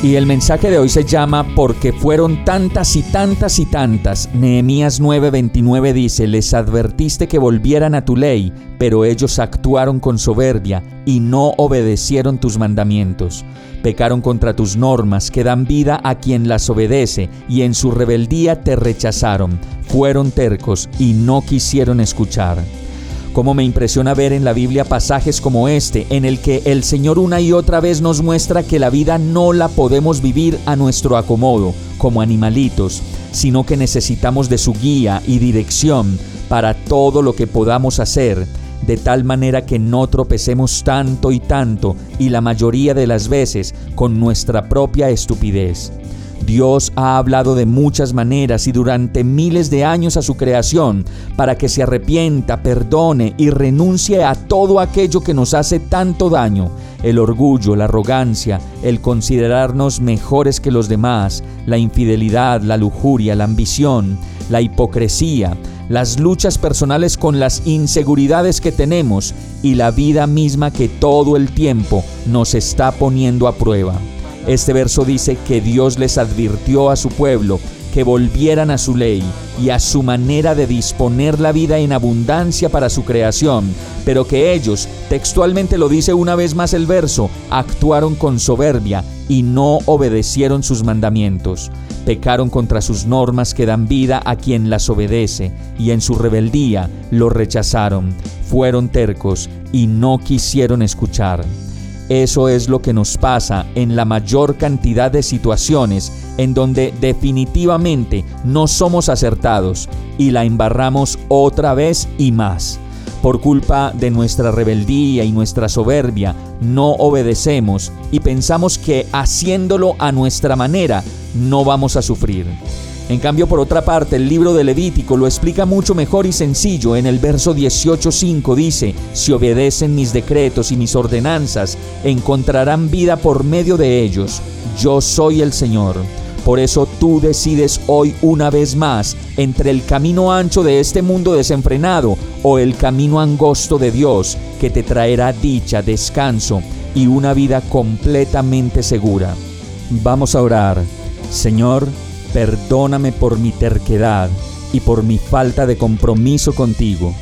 Y el mensaje de hoy se llama Porque fueron tantas y tantas y tantas. Nehemías 9:29 dice, les advertiste que volvieran a tu ley, pero ellos actuaron con soberbia y no obedecieron tus mandamientos. Pecaron contra tus normas que dan vida a quien las obedece y en su rebeldía te rechazaron. Fueron tercos y no quisieron escuchar. Cómo me impresiona ver en la Biblia pasajes como este, en el que el Señor una y otra vez nos muestra que la vida no la podemos vivir a nuestro acomodo, como animalitos, sino que necesitamos de su guía y dirección para todo lo que podamos hacer, de tal manera que no tropecemos tanto y tanto, y la mayoría de las veces con nuestra propia estupidez. Dios ha hablado de muchas maneras y durante miles de años a su creación para que se arrepienta, perdone y renuncie a todo aquello que nos hace tanto daño. El orgullo, la arrogancia, el considerarnos mejores que los demás, la infidelidad, la lujuria, la ambición, la hipocresía, las luchas personales con las inseguridades que tenemos y la vida misma que todo el tiempo nos está poniendo a prueba. Este verso dice que Dios les advirtió a su pueblo que volvieran a su ley y a su manera de disponer la vida en abundancia para su creación, pero que ellos, textualmente lo dice una vez más el verso, actuaron con soberbia y no obedecieron sus mandamientos. Pecaron contra sus normas que dan vida a quien las obedece, y en su rebeldía lo rechazaron. Fueron tercos y no quisieron escuchar. Eso es lo que nos pasa en la mayor cantidad de situaciones en donde definitivamente no somos acertados y la embarramos otra vez y más. Por culpa de nuestra rebeldía y nuestra soberbia, no obedecemos y pensamos que haciéndolo a nuestra manera no vamos a sufrir. En cambio, por otra parte, el libro de Levítico lo explica mucho mejor y sencillo. En el verso 18.5 dice, si obedecen mis decretos y mis ordenanzas, encontrarán vida por medio de ellos. Yo soy el Señor. Por eso tú decides hoy una vez más entre el camino ancho de este mundo desenfrenado o el camino angosto de Dios que te traerá dicha, descanso y una vida completamente segura. Vamos a orar. Señor, Perdóname por mi terquedad y por mi falta de compromiso contigo.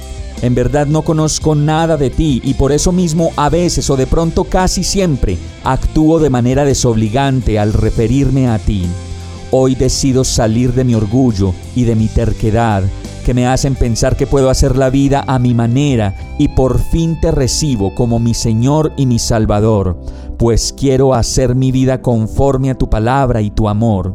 En verdad no conozco nada de ti y por eso mismo a veces o de pronto casi siempre actúo de manera desobligante al referirme a ti. Hoy decido salir de mi orgullo y de mi terquedad que me hacen pensar que puedo hacer la vida a mi manera y por fin te recibo como mi Señor y mi Salvador, pues quiero hacer mi vida conforme a tu palabra y tu amor.